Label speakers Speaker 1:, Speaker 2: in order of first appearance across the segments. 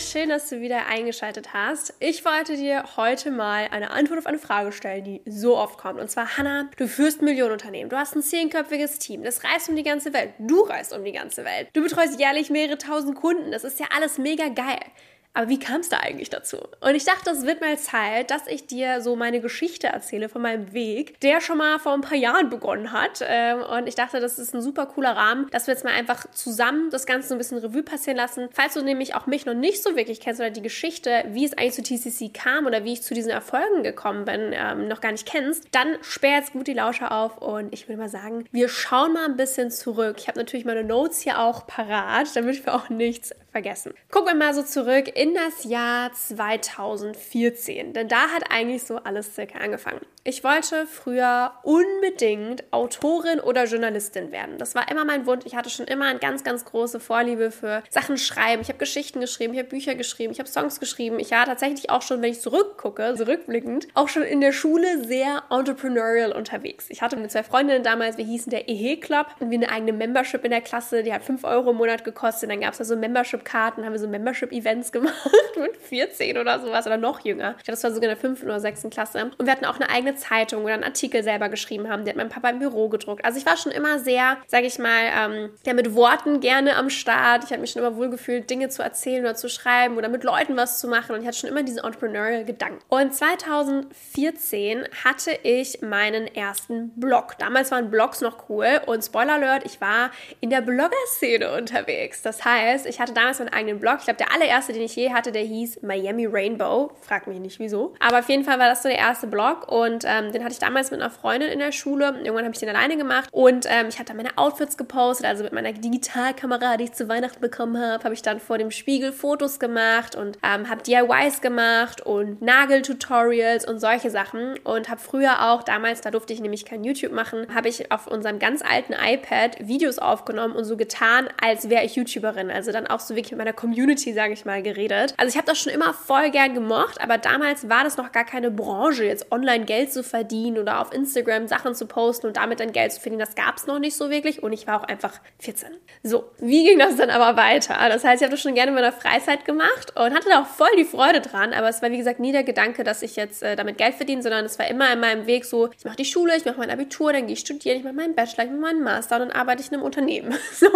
Speaker 1: Schön, dass du wieder eingeschaltet hast. Ich wollte dir heute mal eine Antwort auf eine Frage stellen, die so oft kommt. Und zwar, Hannah, du führst Millionenunternehmen, du hast ein zehnköpfiges Team, das reist um die ganze Welt, du reist um die ganze Welt, du betreust jährlich mehrere tausend Kunden, das ist ja alles mega geil. Aber wie kam es da eigentlich dazu? Und ich dachte, es wird mal Zeit, dass ich dir so meine Geschichte erzähle von meinem Weg, der schon mal vor ein paar Jahren begonnen hat. Ähm, und ich dachte, das ist ein super cooler Rahmen, dass wir jetzt mal einfach zusammen das Ganze so ein bisschen Revue passieren lassen. Falls du nämlich auch mich noch nicht so wirklich kennst oder die Geschichte, wie es eigentlich zu TCC kam oder wie ich zu diesen Erfolgen gekommen bin, ähm, noch gar nicht kennst, dann sperr jetzt gut die Lauscher auf und ich würde mal sagen, wir schauen mal ein bisschen zurück. Ich habe natürlich meine Notes hier auch parat, damit wir auch nichts vergessen. Gucken wir mal so zurück in das Jahr 2014, denn da hat eigentlich so alles circa angefangen. Ich wollte früher unbedingt Autorin oder Journalistin werden. Das war immer mein Wunsch. Ich hatte schon immer eine ganz, ganz große Vorliebe für Sachen schreiben. Ich habe Geschichten geschrieben, ich habe Bücher geschrieben, ich habe Songs geschrieben. Ich war tatsächlich auch schon, wenn ich zurückgucke, zurückblickend, auch schon in der Schule sehr entrepreneurial unterwegs. Ich hatte mit zwei Freundinnen damals, wir hießen der EHE Club und wir eine eigene Membership in der Klasse, die hat 5 Euro im Monat gekostet. Dann gab es da so Membership-Karten, haben wir so Membership-Events gemacht mit 14 oder sowas oder noch jünger. Ich glaube, das war sogar in der 5. oder 6. Klasse. Und wir hatten auch eine eigene Zeitung oder einen Artikel selber geschrieben haben. Die hat mein Papa im Büro gedruckt. Also ich war schon immer sehr, sage ich mal, ähm, ja, mit Worten gerne am Start. Ich habe mich schon immer wohlgefühlt, Dinge zu erzählen oder zu schreiben oder mit Leuten was zu machen. Und ich hatte schon immer diesen entrepreneurial Gedanken. Und 2014 hatte ich meinen ersten Blog. Damals waren Blogs noch cool. Und Spoiler Alert, ich war in der Blogger-Szene unterwegs. Das heißt, ich hatte damals meinen eigenen Blog. Ich glaube, der allererste, den ich je hatte, der hieß Miami Rainbow. Frag mich nicht wieso. Aber auf jeden Fall war das so der erste Blog. Und ähm, den hatte ich damals mit einer Freundin in der Schule. Irgendwann habe ich den alleine gemacht und ähm, ich hatte meine Outfits gepostet, also mit meiner Digitalkamera, die ich zu Weihnachten bekommen habe, habe ich dann vor dem Spiegel Fotos gemacht und ähm, habe DIYs gemacht und Nageltutorials und solche Sachen und habe früher auch damals, da durfte ich nämlich kein YouTube machen, habe ich auf unserem ganz alten iPad Videos aufgenommen und so getan, als wäre ich YouTuberin. Also dann auch so wirklich mit meiner Community, sage ich mal, geredet. Also ich habe das schon immer voll gern gemocht, aber damals war das noch gar keine Branche, jetzt online Geld zu verdienen oder auf Instagram Sachen zu posten und damit dann Geld zu verdienen, das gab es noch nicht so wirklich und ich war auch einfach 14. So, wie ging das dann aber weiter? Das heißt, ich habe das schon gerne in meiner Freizeit gemacht und hatte da auch voll die Freude dran, aber es war wie gesagt nie der Gedanke, dass ich jetzt äh, damit Geld verdiene, sondern es war immer in meinem Weg so, ich mache die Schule, ich mache mein Abitur, dann gehe ich studieren, ich mache meinen Bachelor, ich mache meinen Master und dann arbeite ich in einem Unternehmen. So,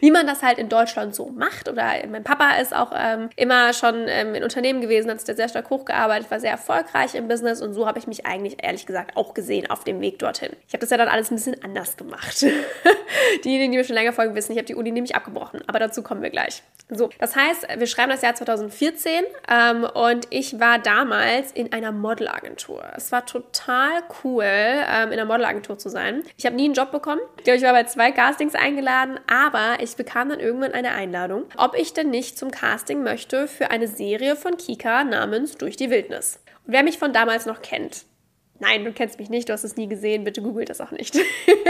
Speaker 1: wie man das halt in Deutschland so macht oder mein Papa ist auch ähm, immer schon ähm, in Unternehmen gewesen, hat sich sehr stark hochgearbeitet, war sehr erfolgreich im Business und so habe ich mich eigentlich ehrlich gesagt auch gesehen auf dem Weg dorthin. Ich habe das ja dann alles ein bisschen anders gemacht. Diejenigen, die mir schon länger folgen, wissen, ich habe die Uni nämlich abgebrochen, aber dazu kommen wir gleich. So, das heißt, wir schreiben das Jahr 2014 ähm, und ich war damals in einer Modelagentur. Es war total cool, ähm, in einer Modelagentur zu sein. Ich habe nie einen Job bekommen. Ich glaube, ich war bei zwei Castings eingeladen, aber ich bekam dann irgendwann eine Einladung, ob denn nicht zum Casting möchte für eine Serie von Kika namens Durch die Wildnis. Wer mich von damals noch kennt, Nein, du kennst mich nicht, du hast es nie gesehen, bitte googelt das auch nicht.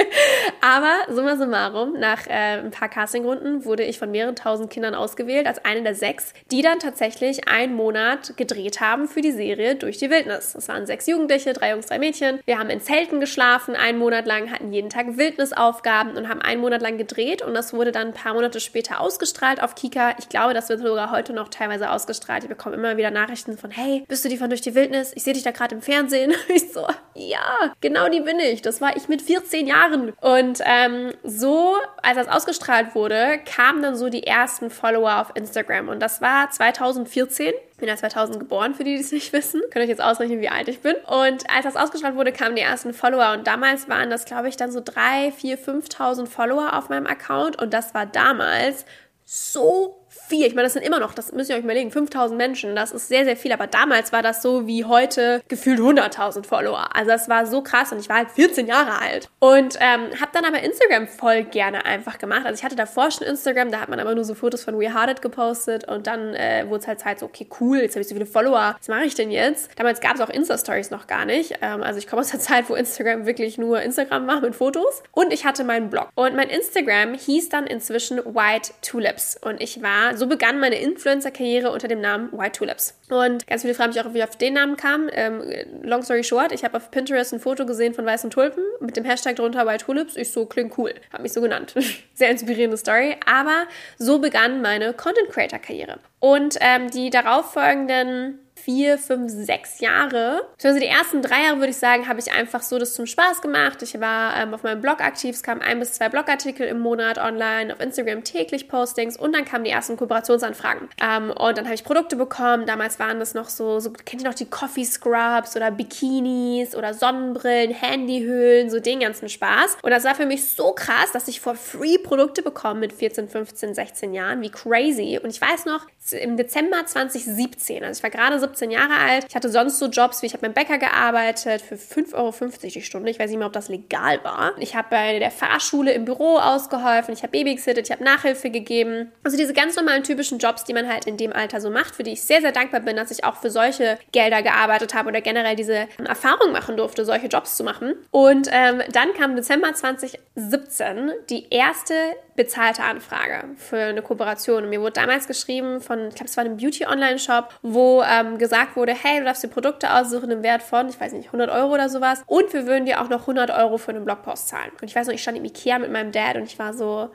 Speaker 1: Aber summa summarum, nach äh, ein paar Castingrunden wurde ich von mehreren tausend Kindern ausgewählt als eine der sechs, die dann tatsächlich einen Monat gedreht haben für die Serie Durch die Wildnis. Das waren sechs Jugendliche, drei Jungs, drei Mädchen. Wir haben in Zelten geschlafen, einen Monat lang, hatten jeden Tag Wildnisaufgaben und haben einen Monat lang gedreht und das wurde dann ein paar Monate später ausgestrahlt auf Kika. Ich glaube, das wird sogar heute noch teilweise ausgestrahlt. Ich bekomme immer wieder Nachrichten von, hey, bist du die von Durch die Wildnis? Ich sehe dich da gerade im Fernsehen. Ich so, ja, genau die bin ich. Das war ich mit 14 Jahren. Und ähm, so, als das ausgestrahlt wurde, kamen dann so die ersten Follower auf Instagram. Und das war 2014 Ich bin ja 2000 geboren, für die, die es nicht wissen. Könnt euch jetzt ausrechnen, wie alt ich bin. Und als das ausgestrahlt wurde, kamen die ersten Follower. Und damals waren das, glaube ich, dann so 3, 4, 5.000 Follower auf meinem Account. Und das war damals so viel. Ich meine, das sind immer noch, das müsst ihr euch überlegen, 5000 Menschen, das ist sehr, sehr viel. Aber damals war das so wie heute gefühlt 100.000 Follower. Also das war so krass und ich war halt 14 Jahre alt. Und ähm, habe dann aber Instagram voll gerne einfach gemacht. Also ich hatte davor schon Instagram, da hat man aber nur so Fotos von We Hearted gepostet und dann äh, wurde es halt halt so, okay, cool, jetzt habe ich so viele Follower, was mache ich denn jetzt? Damals gab es auch Insta-Stories noch gar nicht. Ähm, also ich komme aus der Zeit, wo Instagram wirklich nur Instagram war mit Fotos. Und ich hatte meinen Blog. Und mein Instagram hieß dann inzwischen White Tulips. Und ich war, so begann meine Influencer-Karriere unter dem Namen White Tulips. Und ganz viele fragen mich auch, wie ich auf den Namen kam. Ähm, long story short, ich habe auf Pinterest ein Foto gesehen von weißen Tulpen mit dem Hashtag drunter White Tulips. Ich so, klingt cool. Habe mich so genannt. Sehr inspirierende Story. Aber so begann meine Content Creator Karriere. Und ähm, die darauffolgenden vier, fünf, sechs Jahre, also die ersten drei Jahre würde ich sagen, habe ich einfach so das zum Spaß gemacht. Ich war ähm, auf meinem Blog aktiv, es kamen ein bis zwei Blogartikel im Monat online, auf Instagram täglich Postings und dann kamen die ersten Kooperationsanfragen. Ähm, und dann habe ich Produkte bekommen. Damals waren das noch so, so, kennt ihr noch die Coffee Scrubs oder Bikinis oder Sonnenbrillen, Handyhüllen, so den ganzen Spaß. Und das war für mich so krass, dass ich for free Produkte bekomme mit 14, 15, 16 Jahren. Wie crazy. Und ich weiß noch, im Dezember 2017, also ich war gerade 17 Jahre alt. Ich hatte sonst so Jobs wie ich habe beim Bäcker gearbeitet für 5,50 Euro die Stunde. Ich weiß nicht mehr, ob das legal war. Ich habe bei der Fahrschule im Büro ausgeholfen. Ich habe Babysittet, ich habe Nachhilfe gegeben. Also diese ganz normalen typischen Jobs, die man halt in dem Alter so macht, für die ich sehr, sehr dankbar bin, dass ich auch für solche Gelder gearbeitet habe oder generell diese Erfahrung machen durfte, solche Jobs zu machen. Und ähm, dann kam Dezember 2017 die erste bezahlte Anfrage für eine Kooperation. Und mir wurde damals geschrieben von, ich glaube, es war ein Beauty-Online-Shop, wo ähm, gesagt wurde, hey, du darfst dir Produkte aussuchen im Wert von, ich weiß nicht, 100 Euro oder sowas. Und wir würden dir auch noch 100 Euro für einen Blogpost zahlen. Und ich weiß noch, ich stand im Ikea mit meinem Dad und ich war so,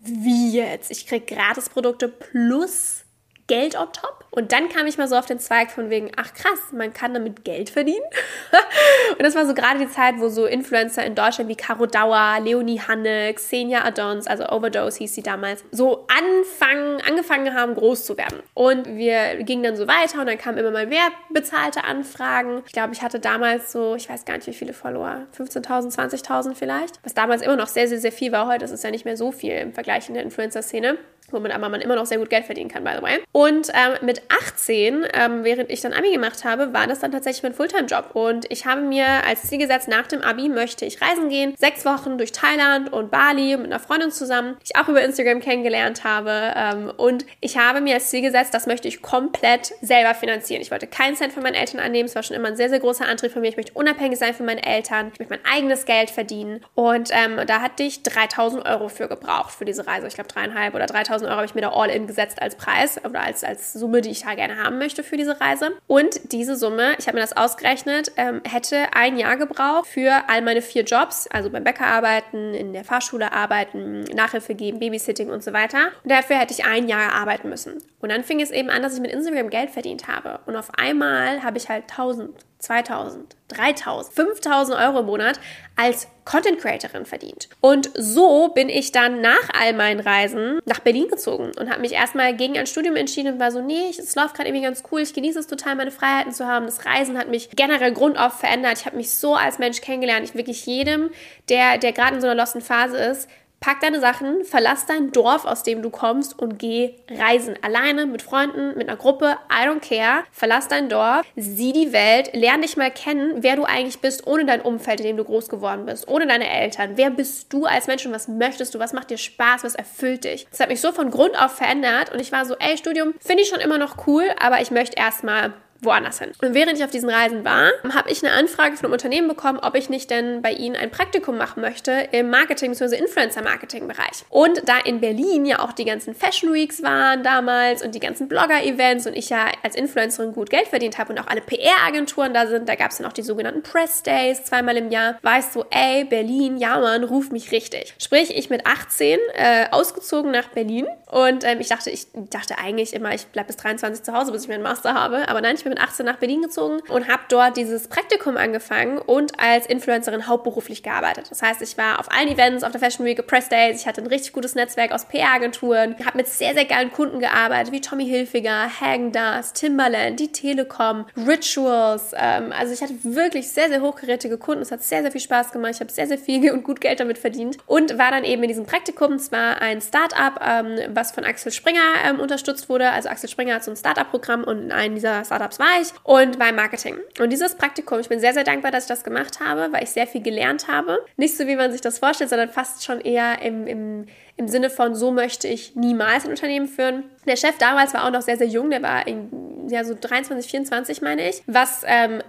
Speaker 1: wie jetzt? Ich krieg Gratis-Produkte plus Geld on top. Und dann kam ich mal so auf den Zweig von wegen, ach krass, man kann damit Geld verdienen. und das war so gerade die Zeit, wo so Influencer in Deutschland wie Caro Dauer, Leonie Hanne, Xenia Adons, also Overdose hieß sie damals, so anfangen, angefangen haben, groß zu werden. Und wir gingen dann so weiter und dann kamen immer mal mehr bezahlte Anfragen. Ich glaube, ich hatte damals so, ich weiß gar nicht, wie viele Follower, 15.000, 20.000 vielleicht, was damals immer noch sehr, sehr, sehr viel war. Heute ist es ja nicht mehr so viel im Vergleich in der Influencer-Szene womit man immer noch sehr gut Geld verdienen kann, by the way. Und ähm, mit 18, ähm, während ich dann Abi gemacht habe, war das dann tatsächlich mein Fulltime-Job. Und ich habe mir als Ziel gesetzt, nach dem Abi möchte ich reisen gehen. Sechs Wochen durch Thailand und Bali mit einer Freundin zusammen, die ich auch über Instagram kennengelernt habe. Ähm, und ich habe mir als Ziel gesetzt, das möchte ich komplett selber finanzieren. Ich wollte keinen Cent von meinen Eltern annehmen. Es war schon immer ein sehr, sehr großer Antrieb von mir. Ich möchte unabhängig sein von meinen Eltern. Ich möchte mein eigenes Geld verdienen. Und ähm, da hatte ich 3000 Euro für gebraucht für diese Reise. Ich glaube, dreieinhalb oder 3000 Euro habe ich mir da all in gesetzt als Preis oder als, als Summe, die ich da gerne haben möchte für diese Reise. Und diese Summe, ich habe mir das ausgerechnet, ähm, hätte ein Jahr gebraucht für all meine vier Jobs, also beim Bäcker arbeiten, in der Fahrschule arbeiten, Nachhilfe geben, Babysitting und so weiter. Und dafür hätte ich ein Jahr arbeiten müssen. Und dann fing es eben an, dass ich mit Instagram Geld verdient habe. Und auf einmal habe ich halt 1000, 2000, 3000, 5000 Euro im Monat als Content Creatorin verdient. Und so bin ich dann nach all meinen Reisen nach Berlin gezogen und habe mich erstmal gegen ein Studium entschieden und war so, nee, es läuft gerade irgendwie ganz cool, ich genieße es total, meine Freiheiten zu haben. Das Reisen hat mich generell grundauf verändert. Ich habe mich so als Mensch kennengelernt. Ich wirklich jedem, der, der gerade in so einer losten Phase ist, Pack deine Sachen, verlass dein Dorf, aus dem du kommst und geh reisen. Alleine, mit Freunden, mit einer Gruppe, I don't care. Verlass dein Dorf, sieh die Welt, lern dich mal kennen, wer du eigentlich bist, ohne dein Umfeld, in dem du groß geworden bist, ohne deine Eltern. Wer bist du als Mensch und was möchtest du? Was macht dir Spaß? Was erfüllt dich? Das hat mich so von Grund auf verändert und ich war so, ey, Studium finde ich schon immer noch cool, aber ich möchte erstmal woanders hin. Und während ich auf diesen Reisen war, habe ich eine Anfrage von einem Unternehmen bekommen, ob ich nicht denn bei ihnen ein Praktikum machen möchte im Marketing bzw. Influencer-Marketing-Bereich. Und da in Berlin ja auch die ganzen Fashion Weeks waren damals und die ganzen Blogger-Events und ich ja als Influencerin gut Geld verdient habe und auch alle PR-Agenturen da sind, da gab es dann auch die sogenannten Press Days zweimal im Jahr, ich so, ey, Berlin, ja man, ruf mich richtig. Sprich, ich mit 18 äh, ausgezogen nach Berlin und ähm, ich dachte, ich dachte eigentlich immer, ich bleibe bis 23 zu Hause, bis ich meinen Master habe, aber nein, ich bin bin mit 18 nach Berlin gezogen und habe dort dieses Praktikum angefangen und als Influencerin hauptberuflich gearbeitet. Das heißt, ich war auf allen Events, auf der Fashion Week, Press Days, ich hatte ein richtig gutes Netzwerk aus PR-Agenturen, habe mit sehr, sehr geilen Kunden gearbeitet, wie Tommy Hilfiger, Hagen Dazs, Timberland, die Telekom, Rituals. Ähm, also ich hatte wirklich sehr, sehr hochgerätige Kunden. Es hat sehr, sehr viel Spaß gemacht. Ich habe sehr, sehr viel und gut Geld damit verdient und war dann eben in diesem Praktikum. Es war ein Start-up, ähm, was von Axel Springer ähm, unterstützt wurde. Also Axel Springer hat so ein Start-up-Programm und in einem dieser Startups war ich und war im Marketing. Und dieses Praktikum, ich bin sehr, sehr dankbar, dass ich das gemacht habe, weil ich sehr viel gelernt habe. Nicht so, wie man sich das vorstellt, sondern fast schon eher im, im, im Sinne von, so möchte ich niemals ein Unternehmen führen. Der Chef damals war auch noch sehr, sehr jung, der war in, ja, so 23, 24, meine ich, was ähm,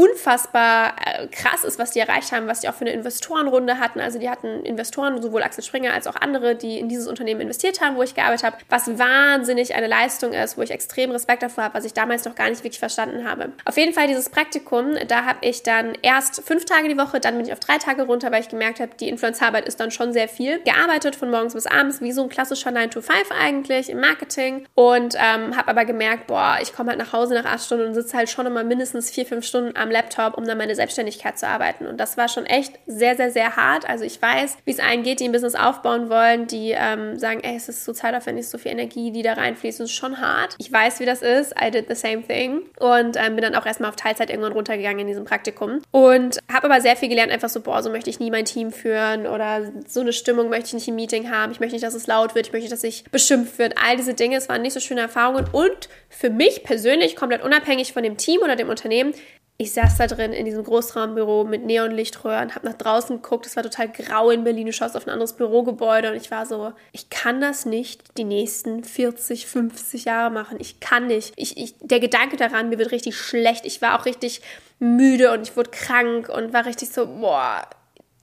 Speaker 1: unfassbar äh, krass ist, was die erreicht haben, was die auch für eine Investorenrunde hatten. Also die hatten Investoren, sowohl Axel Springer als auch andere, die in dieses Unternehmen investiert haben, wo ich gearbeitet habe, was wahnsinnig eine Leistung ist, wo ich extrem Respekt davor habe, was ich damals noch gar nicht wirklich verstanden habe. Auf jeden Fall dieses Praktikum, da habe ich dann erst fünf Tage die Woche, dann bin ich auf drei Tage runter, weil ich gemerkt habe, die Influencerarbeit ist dann schon sehr viel. Gearbeitet von morgens bis abends, wie so ein klassischer 9-to-5 eigentlich im Marketing und ähm, habe aber gemerkt, boah, ich komme halt nach Hause nach acht Stunden und sitze halt schon immer mindestens vier, fünf Stunden am Laptop, um dann meine Selbstständigkeit zu arbeiten. Und das war schon echt sehr, sehr, sehr hart. Also ich weiß, wie es allen geht, die ein Business aufbauen wollen, die ähm, sagen, ey, es ist so zeitaufwendig, so viel Energie, die da reinfließt. Ist schon hart. Ich weiß, wie das ist. I did the same thing. Und ähm, bin dann auch erstmal auf Teilzeit irgendwann runtergegangen in diesem Praktikum. Und habe aber sehr viel gelernt, einfach so, boah, so möchte ich nie mein Team führen oder so eine Stimmung möchte ich nicht im Meeting haben. Ich möchte nicht, dass es laut wird. Ich möchte nicht, dass ich beschimpft wird. All diese Dinge, es waren nicht so schöne Erfahrungen. Und für mich persönlich, komplett unabhängig von dem Team oder dem Unternehmen, ich saß da drin in diesem Großraumbüro mit Neonlichtröhren, habe nach draußen geguckt, es war total grau in Berlin, du schaust auf ein anderes Bürogebäude und ich war so, ich kann das nicht die nächsten 40, 50 Jahre machen. Ich kann nicht. Ich, ich, der Gedanke daran, mir wird richtig schlecht. Ich war auch richtig müde und ich wurde krank und war richtig so, boah,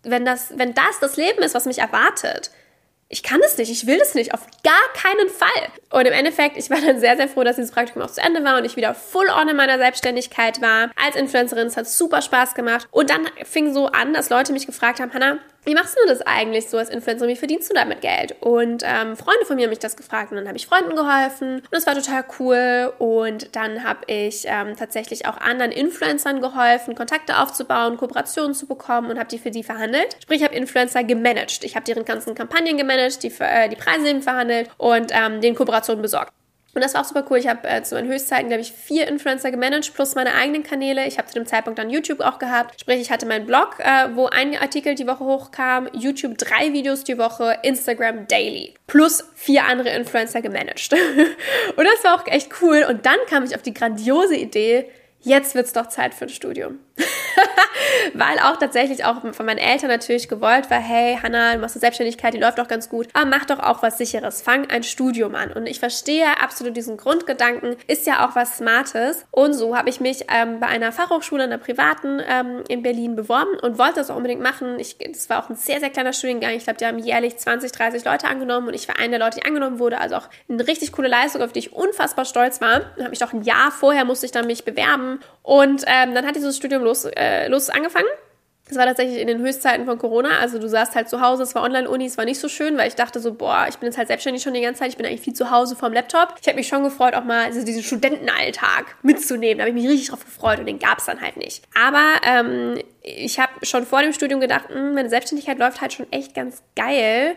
Speaker 1: wenn das, wenn das das Leben ist, was mich erwartet, ich kann es nicht, ich will es nicht, auf gar keinen Fall. Und im Endeffekt, ich war dann sehr, sehr froh, dass dieses Praktikum auch zu Ende war und ich wieder full on in meiner Selbstständigkeit war. Als Influencerin, es hat super Spaß gemacht. Und dann fing so an, dass Leute mich gefragt haben, Hannah, wie machst du das eigentlich so als Influencer? Wie verdienst du damit Geld? Und ähm, Freunde von mir haben mich das gefragt und dann habe ich Freunden geholfen und das war total cool. Und dann habe ich ähm, tatsächlich auch anderen Influencern geholfen, Kontakte aufzubauen, Kooperationen zu bekommen und habe die für die verhandelt. Sprich, ich habe Influencer gemanagt. Ich habe deren ganzen Kampagnen gemanagt, die, äh, die Preise eben verhandelt und ähm, den Kooperationen besorgt. Und das war auch super cool. Ich habe äh, zu meinen Höchstzeiten, glaube ich, vier Influencer gemanagt plus meine eigenen Kanäle. Ich habe zu dem Zeitpunkt dann YouTube auch gehabt. Sprich, ich hatte meinen Blog, äh, wo ein Artikel die Woche hochkam, YouTube drei Videos die Woche, Instagram daily. Plus vier andere Influencer gemanagt. und das war auch echt cool. Und dann kam ich auf die grandiose Idee, jetzt wird es doch Zeit für ein Studium. Weil auch tatsächlich auch von meinen Eltern natürlich gewollt war, hey Hannah, du machst eine Selbstständigkeit, die läuft doch ganz gut, aber mach doch auch was sicheres, fang ein Studium an. Und ich verstehe absolut diesen Grundgedanken, ist ja auch was Smartes. Und so habe ich mich ähm, bei einer Fachhochschule, einer privaten ähm, in Berlin beworben und wollte das auch unbedingt machen. Das war auch ein sehr, sehr kleiner Studiengang. Ich glaube, die haben jährlich 20, 30 Leute angenommen und ich war einer der Leute, die angenommen wurde. Also auch eine richtig coole Leistung, auf die ich unfassbar stolz war. Dann habe ich doch ein Jahr vorher musste ich dann mich bewerben und ähm, dann hat dieses Studium los, äh, los angefangen. Das war tatsächlich in den Höchstzeiten von Corona. Also du saßt halt zu Hause, es war Online-Uni, es war nicht so schön, weil ich dachte so, boah, ich bin jetzt halt selbstständig schon die ganze Zeit, ich bin eigentlich viel zu Hause vorm Laptop. Ich habe mich schon gefreut, auch mal also diesen Studentenalltag mitzunehmen. Da habe ich mich richtig drauf gefreut und den gab es dann halt nicht. Aber ähm, ich habe schon vor dem Studium gedacht, hm, meine Selbstständigkeit läuft halt schon echt ganz geil.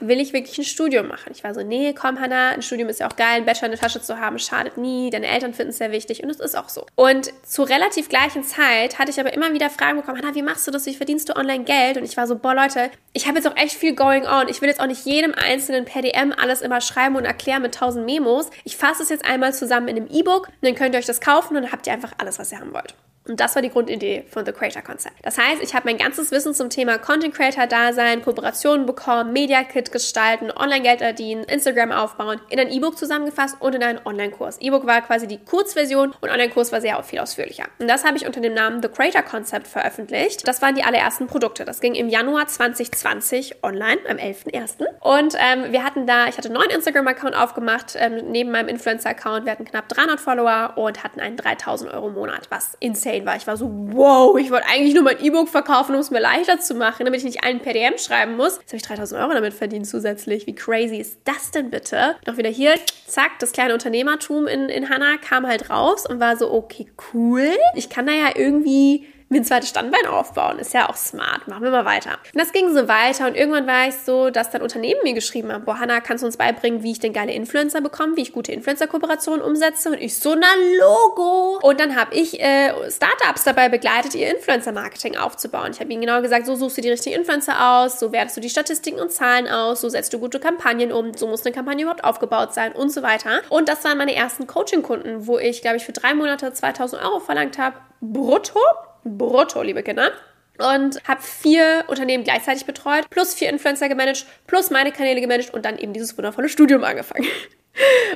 Speaker 1: Will ich wirklich ein Studium machen? Ich war so, nee, komm, Hannah, ein Studium ist ja auch geil, ein Bachelor in der Tasche zu haben, schadet nie, deine Eltern finden es sehr wichtig und es ist auch so. Und zur relativ gleichen Zeit hatte ich aber immer wieder Fragen bekommen, Hannah, wie machst du das, wie verdienst du online Geld? Und ich war so, boah, Leute, ich habe jetzt auch echt viel going on. Ich will jetzt auch nicht jedem einzelnen per DM alles immer schreiben und erklären mit tausend Memos. Ich fasse es jetzt einmal zusammen in einem E-Book und dann könnt ihr euch das kaufen und dann habt ihr einfach alles, was ihr haben wollt. Und das war die Grundidee von The Creator Concept. Das heißt, ich habe mein ganzes Wissen zum Thema Content Creator Dasein, Kooperationen bekommen, Media Kit gestalten, Online-Geld verdienen, Instagram aufbauen, in ein E-Book zusammengefasst und in einen Online-Kurs. E-Book war quasi die Kurzversion und Online-Kurs war sehr viel ausführlicher. Und das habe ich unter dem Namen The Creator Concept veröffentlicht. Das waren die allerersten Produkte. Das ging im Januar 2020 online, am 11.01. Und ähm, wir hatten da, ich hatte einen neuen Instagram-Account aufgemacht, ähm, neben meinem Influencer-Account. Wir hatten knapp 300 Follower und hatten einen 3000 Euro Monat, was insane insane war. Ich war so, wow, ich wollte eigentlich nur mein E-Book verkaufen, um es mir leichter zu machen, damit ich nicht einen PDM schreiben muss. Jetzt habe ich 3000 Euro damit verdient zusätzlich. Wie crazy ist das denn bitte? Noch wieder hier, zack, das kleine Unternehmertum in, in Hannah kam halt raus und war so, okay, cool. Ich kann da ja irgendwie mir ein zweites Standbein aufbauen. Ist ja auch smart. Machen wir mal weiter. Und das ging so weiter und irgendwann war ich so, dass dann Unternehmen mir geschrieben haben, boah, Hannah, kannst du uns beibringen, wie ich denn geile Influencer bekomme, wie ich gute Influencer-Kooperationen umsetze? Und ich so, na Logo! Und dann habe ich äh, Startups dabei begleitet, ihr Influencer-Marketing aufzubauen. Ich habe ihnen genau gesagt, so suchst du die richtigen Influencer aus, so wertest du die Statistiken und Zahlen aus, so setzt du gute Kampagnen um, so muss eine Kampagne überhaupt aufgebaut sein und so weiter. Und das waren meine ersten Coaching-Kunden, wo ich, glaube ich, für drei Monate 2000 Euro verlangt habe, brutto brutto, liebe Kinder und habe vier Unternehmen gleichzeitig betreut, plus vier Influencer gemanagt, plus meine Kanäle gemanagt und dann eben dieses wundervolle Studium angefangen.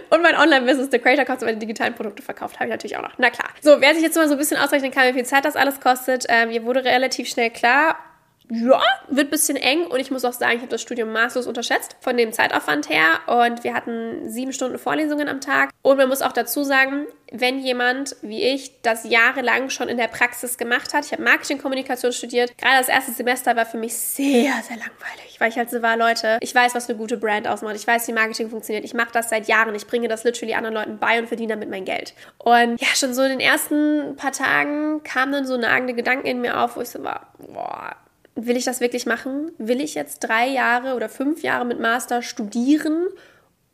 Speaker 1: Und mein Online-Business, The Creator Cost, meine digitalen Produkte verkauft, habe ich natürlich auch noch. Na klar. So, wer sich jetzt mal so ein bisschen ausrechnen kann, wie viel Zeit das alles kostet, ähm, mir wurde relativ schnell klar, ja, wird ein bisschen eng und ich muss auch sagen, ich habe das Studium maßlos unterschätzt von dem Zeitaufwand her und wir hatten sieben Stunden Vorlesungen am Tag und man muss auch dazu sagen, wenn jemand wie ich das jahrelang schon in der Praxis gemacht hat, ich habe Marketingkommunikation studiert, gerade das erste Semester war für mich sehr, sehr langweilig, weil ich halt so war, Leute, ich weiß, was eine gute Brand ausmacht, ich weiß, wie Marketing funktioniert, ich mache das seit Jahren, ich bringe das literally anderen Leuten bei und verdiene damit mein Geld. Und ja, schon so in den ersten paar Tagen kamen dann so nagende Gedanken in mir auf, wo ich so war, boah, will ich das wirklich machen? Will ich jetzt drei Jahre oder fünf Jahre mit Master studieren,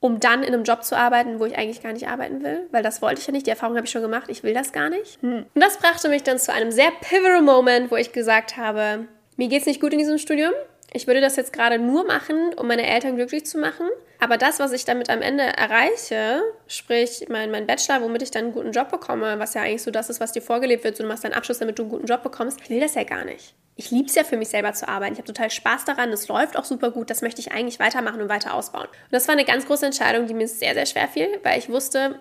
Speaker 1: um dann in einem Job zu arbeiten, wo ich eigentlich gar nicht arbeiten will? Weil das wollte ich ja nicht, die Erfahrung habe ich schon gemacht, ich will das gar nicht. Hm. Und das brachte mich dann zu einem sehr pivotal Moment, wo ich gesagt habe, mir geht es nicht gut in diesem Studium. Ich würde das jetzt gerade nur machen, um meine Eltern glücklich zu machen. Aber das, was ich damit am Ende erreiche, sprich mein, mein Bachelor, womit ich dann einen guten Job bekomme, was ja eigentlich so das ist, was dir vorgelebt wird, so du machst deinen Abschluss, damit du einen guten Job bekommst, ich will das ja gar nicht ich liebe es ja für mich selber zu arbeiten. Ich habe total Spaß daran. Es läuft auch super gut. Das möchte ich eigentlich weitermachen und weiter ausbauen. Und das war eine ganz große Entscheidung, die mir sehr, sehr schwer fiel, weil ich wusste,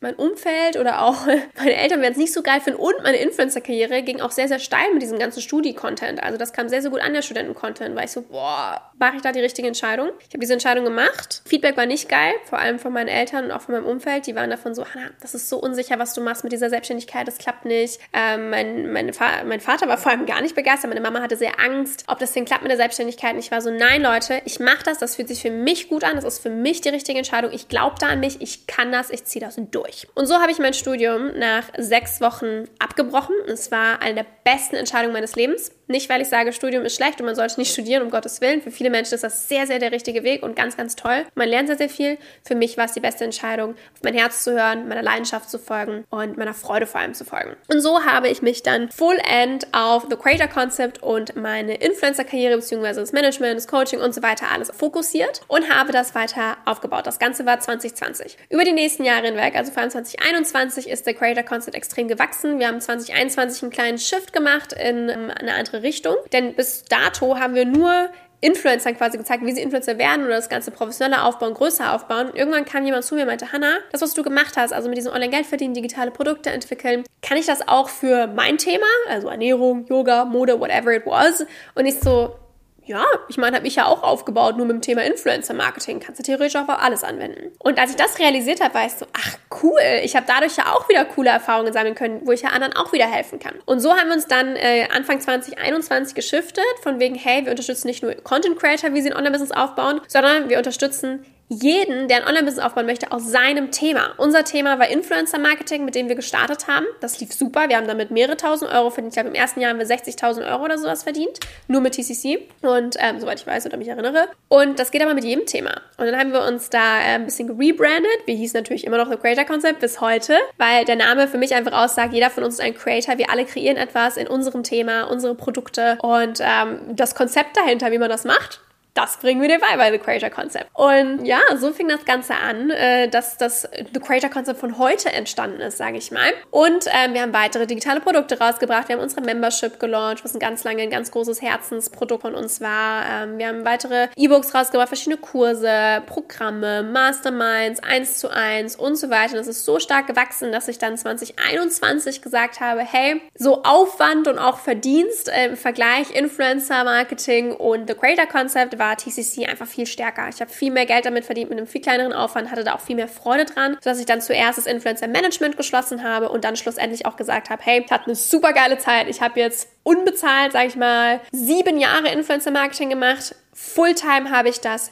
Speaker 1: mein Umfeld oder auch meine Eltern werden es nicht so geil finden und meine Influencer-Karriere ging auch sehr, sehr steil mit diesem ganzen Studi-Content. Also das kam sehr, sehr gut an, der Studenten-Content, weil ich so, boah, mache ich da die richtige Entscheidung? Ich habe diese Entscheidung gemacht. Feedback war nicht geil, vor allem von meinen Eltern und auch von meinem Umfeld. Die waren davon so, Hannah, das ist so unsicher, was du machst mit dieser Selbstständigkeit, das klappt nicht. Ähm, mein, mein, mein Vater war vor allem gar nicht begeistert, meine Mama hatte sehr Angst, ob das denn klappt mit der Selbstständigkeit. Und ich war so, nein Leute, ich mache das, das fühlt sich für mich gut an, das ist für mich die richtige Entscheidung. Ich glaube da an mich, ich kann das, ich ziehe das durch durch. Und so habe ich mein Studium nach sechs Wochen abgebrochen. Es war eine der besten Entscheidungen meines Lebens. Nicht, weil ich sage, Studium ist schlecht und man sollte nicht studieren, um Gottes Willen. Für viele Menschen ist das sehr, sehr der richtige Weg und ganz, ganz toll. Man lernt sehr, sehr viel. Für mich war es die beste Entscheidung, auf mein Herz zu hören, meiner Leidenschaft zu folgen und meiner Freude vor allem zu folgen. Und so habe ich mich dann full end auf The Creator Concept und meine Influencer-Karriere bzw. das Management, das Coaching und so weiter alles fokussiert und habe das weiter aufgebaut. Das Ganze war 2020. Über die nächsten Jahre hinweg, also vor allem 2021, ist der Creator Concept extrem gewachsen. Wir haben 2021 einen kleinen Shift gemacht in eine andere Richtung. Denn bis dato haben wir nur Influencern quasi gezeigt, wie sie Influencer werden oder das ganze professioneller aufbauen, größer aufbauen. Und irgendwann kam jemand zu mir und meinte, Hannah, das, was du gemacht hast, also mit diesem Online-Geld verdienen, digitale Produkte entwickeln, kann ich das auch für mein Thema, also Ernährung, Yoga, Mode, whatever it was? Und ich so, ja, ich meine, habe ich ja auch aufgebaut, nur mit dem Thema Influencer-Marketing. Kannst du theoretisch auch auf alles anwenden. Und als ich das realisiert habe, war ich so, ach cool, ich habe dadurch ja auch wieder coole Erfahrungen sammeln können, wo ich ja anderen auch wieder helfen kann. Und so haben wir uns dann äh, Anfang 2021 geschiftet, von wegen, hey, wir unterstützen nicht nur Content Creator, wie sie ein Online-Business aufbauen, sondern wir unterstützen jeden, der ein Online-Business aufbauen möchte, aus seinem Thema. Unser Thema war Influencer-Marketing, mit dem wir gestartet haben. Das lief super. Wir haben damit mehrere tausend Euro verdient. Ich glaube, im ersten Jahr haben wir 60.000 Euro oder sowas verdient. Nur mit TCC. Und ähm, soweit ich weiß oder mich erinnere. Und das geht aber mit jedem Thema. Und dann haben wir uns da äh, ein bisschen gerebrandet. Wir hießen natürlich immer noch The Creator Concept bis heute, weil der Name für mich einfach aussagt, jeder von uns ist ein Creator. Wir alle kreieren etwas in unserem Thema, unsere Produkte und ähm, das Konzept dahinter, wie man das macht das bringen wir dir bei bei The Creator Concept. Und ja, so fing das Ganze an, äh, dass das The Creator Concept von heute entstanden ist, sage ich mal. Und ähm, wir haben weitere digitale Produkte rausgebracht. Wir haben unsere Membership gelauncht, was ein ganz lange ein ganz großes Herzensprodukt von uns war. Ähm, wir haben weitere E-Books rausgebracht, verschiedene Kurse, Programme, Masterminds, 1 zu 1 und so weiter. Das ist so stark gewachsen, dass ich dann 2021 gesagt habe, hey, so Aufwand und auch Verdienst äh, im Vergleich Influencer Marketing und The Creator Concept war TCC einfach viel stärker. Ich habe viel mehr Geld damit verdient mit einem viel kleineren Aufwand, hatte da auch viel mehr Freude dran, sodass ich dann zuerst das Influencer Management geschlossen habe und dann schlussendlich auch gesagt habe, hey, ich hatte eine super geile Zeit. Ich habe jetzt unbezahlt, sage ich mal, sieben Jahre Influencer Marketing gemacht. Fulltime habe ich das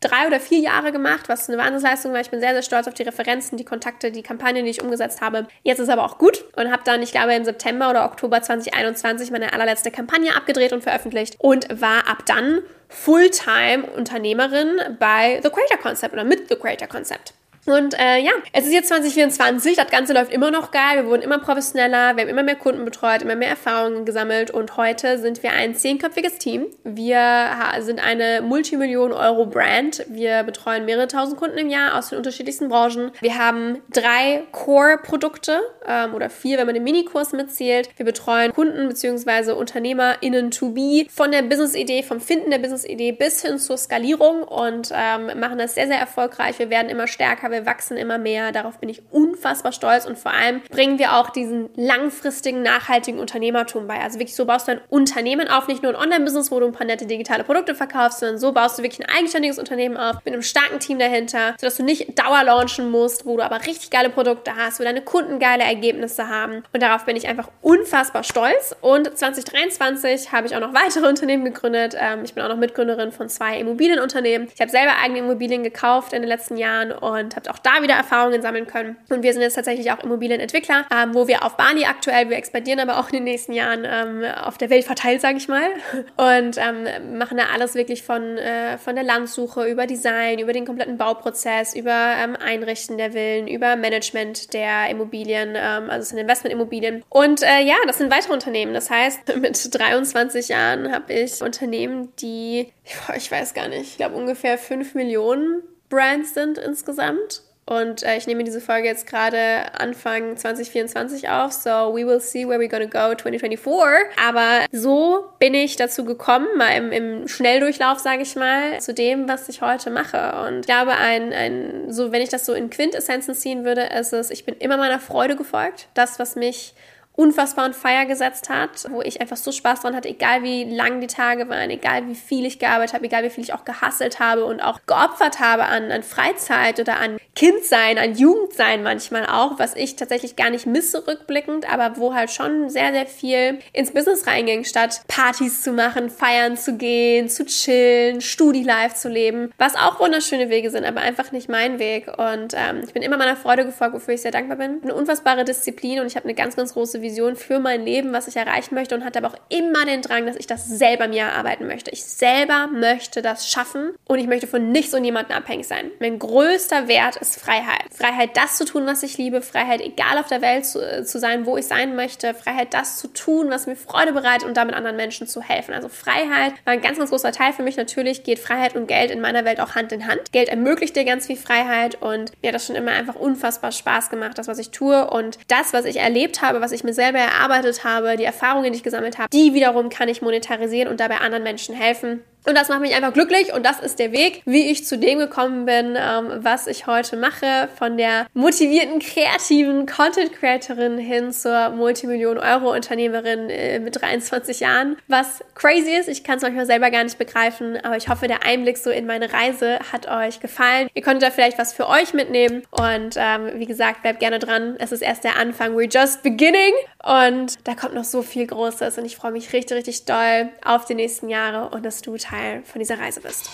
Speaker 1: drei oder vier Jahre gemacht, was eine Wahnsinnsleistung war. Ich bin sehr, sehr stolz auf die Referenzen, die Kontakte, die Kampagnen, die ich umgesetzt habe. Jetzt ist aber auch gut und habe dann, ich glaube, im September oder Oktober 2021 meine allerletzte Kampagne abgedreht und veröffentlicht und war ab dann Fulltime-Unternehmerin bei The Creator Concept oder mit The Creator Concept. Und äh, ja, es ist jetzt 2024, das Ganze läuft immer noch geil, wir wurden immer professioneller, wir haben immer mehr Kunden betreut, immer mehr Erfahrungen gesammelt und heute sind wir ein zehnköpfiges Team. Wir sind eine Multimillionen-Euro-Brand. Wir betreuen mehrere tausend Kunden im Jahr aus den unterschiedlichsten Branchen. Wir haben drei Core-Produkte ähm, oder vier, wenn man den Minikurs mitzählt. Wir betreuen Kunden bzw. UnternehmerInnen to be von der Business-Idee, vom Finden der Business-Idee bis hin zur Skalierung und ähm, machen das sehr, sehr erfolgreich. Wir werden immer stärker, wir wir wachsen immer mehr. Darauf bin ich unfassbar stolz und vor allem bringen wir auch diesen langfristigen, nachhaltigen Unternehmertum bei. Also wirklich so baust du ein Unternehmen auf, nicht nur ein Online-Business, wo du ein paar nette digitale Produkte verkaufst, sondern so baust du wirklich ein eigenständiges Unternehmen auf mit einem starken Team dahinter, sodass du nicht Dauer launchen musst, wo du aber richtig geile Produkte hast, wo deine Kunden geile Ergebnisse haben. Und darauf bin ich einfach unfassbar stolz. Und 2023 habe ich auch noch weitere Unternehmen gegründet. Ähm, ich bin auch noch Mitgründerin von zwei Immobilienunternehmen. Ich habe selber eigene Immobilien gekauft in den letzten Jahren und habe auch da wieder Erfahrungen sammeln können. Und wir sind jetzt tatsächlich auch Immobilienentwickler, ähm, wo wir auf Bali aktuell, wir expandieren aber auch in den nächsten Jahren ähm, auf der Welt verteilt, sage ich mal. Und ähm, machen da alles wirklich von, äh, von der Landsuche über Design, über den kompletten Bauprozess, über ähm, Einrichten der Villen, über Management der Immobilien, ähm, also es sind Investmentimmobilien. Und äh, ja, das sind weitere Unternehmen. Das heißt, mit 23 Jahren habe ich Unternehmen, die, ich weiß gar nicht, ich glaube ungefähr 5 Millionen Brands sind insgesamt. Und äh, ich nehme diese Folge jetzt gerade Anfang 2024 auf. So, we will see where we're gonna go 2024. Aber so bin ich dazu gekommen, mal im, im Schnelldurchlauf, sage ich mal, zu dem, was ich heute mache. Und ich glaube, ein, ein, so, wenn ich das so in Quintessenzen ziehen würde, ist es, ich bin immer meiner Freude gefolgt. Das, was mich unfassbar on fire gesetzt hat, wo ich einfach so Spaß dran hatte, egal wie lang die Tage waren, egal wie viel ich gearbeitet habe, egal wie viel ich auch gehasselt habe und auch geopfert habe an, an Freizeit oder an Kindsein, an Jugendsein manchmal auch, was ich tatsächlich gar nicht misse rückblickend, aber wo halt schon sehr, sehr viel ins Business reinging, statt Partys zu machen, feiern zu gehen, zu chillen, Studi-Life zu leben, was auch wunderschöne Wege sind, aber einfach nicht mein Weg. Und ähm, ich bin immer meiner Freude gefolgt, wofür ich sehr dankbar bin. Eine unfassbare Disziplin und ich habe eine ganz, ganz große Vision Vision für mein Leben, was ich erreichen möchte und hatte aber auch immer den Drang, dass ich das selber mir erarbeiten möchte. Ich selber möchte das schaffen und ich möchte von nichts und niemandem abhängig sein. Mein größter Wert ist Freiheit. Freiheit, das zu tun, was ich liebe. Freiheit, egal auf der Welt zu, äh, zu sein, wo ich sein möchte. Freiheit, das zu tun, was mir Freude bereitet und damit anderen Menschen zu helfen. Also Freiheit war ein ganz, ganz großer Teil für mich. Natürlich geht Freiheit und Geld in meiner Welt auch Hand in Hand. Geld ermöglicht dir ganz viel Freiheit und mir hat das schon immer einfach unfassbar Spaß gemacht, das, was ich tue und das, was ich erlebt habe, was ich mir selber erarbeitet habe, die Erfahrungen, die ich gesammelt habe, die wiederum kann ich monetarisieren und dabei anderen Menschen helfen. Und das macht mich einfach glücklich und das ist der Weg, wie ich zu dem gekommen bin, ähm, was ich heute mache. Von der motivierten, kreativen Content Creatorin hin zur Multimillionen-Euro-Unternehmerin äh, mit 23 Jahren. Was crazy ist, ich kann es manchmal selber gar nicht begreifen, aber ich hoffe, der Einblick so in meine Reise hat euch gefallen. Ihr konntet da vielleicht was für euch mitnehmen und ähm, wie gesagt, bleibt gerne dran. Es ist erst der Anfang. We're just beginning und da kommt noch so viel Großes und ich freue mich richtig, richtig doll auf die nächsten Jahre und dass du Teil von dieser Reise bist.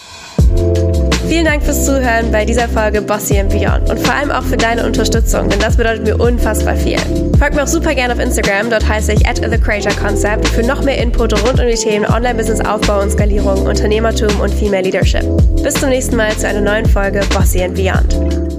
Speaker 1: Vielen Dank fürs Zuhören bei dieser Folge Bossy and Beyond und vor allem auch für deine Unterstützung, denn das bedeutet mir unfassbar viel. Folgt mir auch super gerne auf Instagram, dort heiße ich at The Creator Concept für noch mehr Input rund um die Themen Online-Business-Aufbau und Skalierung, Unternehmertum und Female Leadership. Bis zum nächsten Mal zu einer neuen Folge Bossy and Beyond.